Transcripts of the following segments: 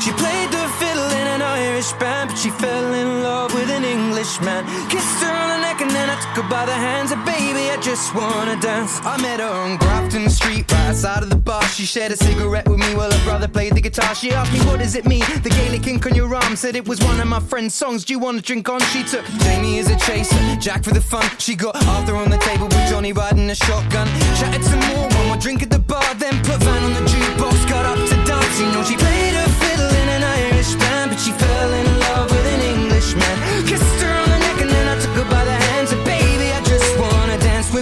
She played the fiddle in an Irish band, but she fell in love with an Englishman. Kissed her on the neck and then I took her by the hands. And baby, I just wanna dance. I met her on Grafton Street, right outside of the bar. She shared a cigarette with me while her brother played the guitar. She asked me, What does it mean? The Gaelic ink on your arm said it was one of my friend's songs. Do you wanna drink on? She took Jamie as a chaser, Jack for the fun. She got Arthur on the table with Johnny riding a shotgun. Chatted some more, one more drink at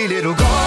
pretty little girl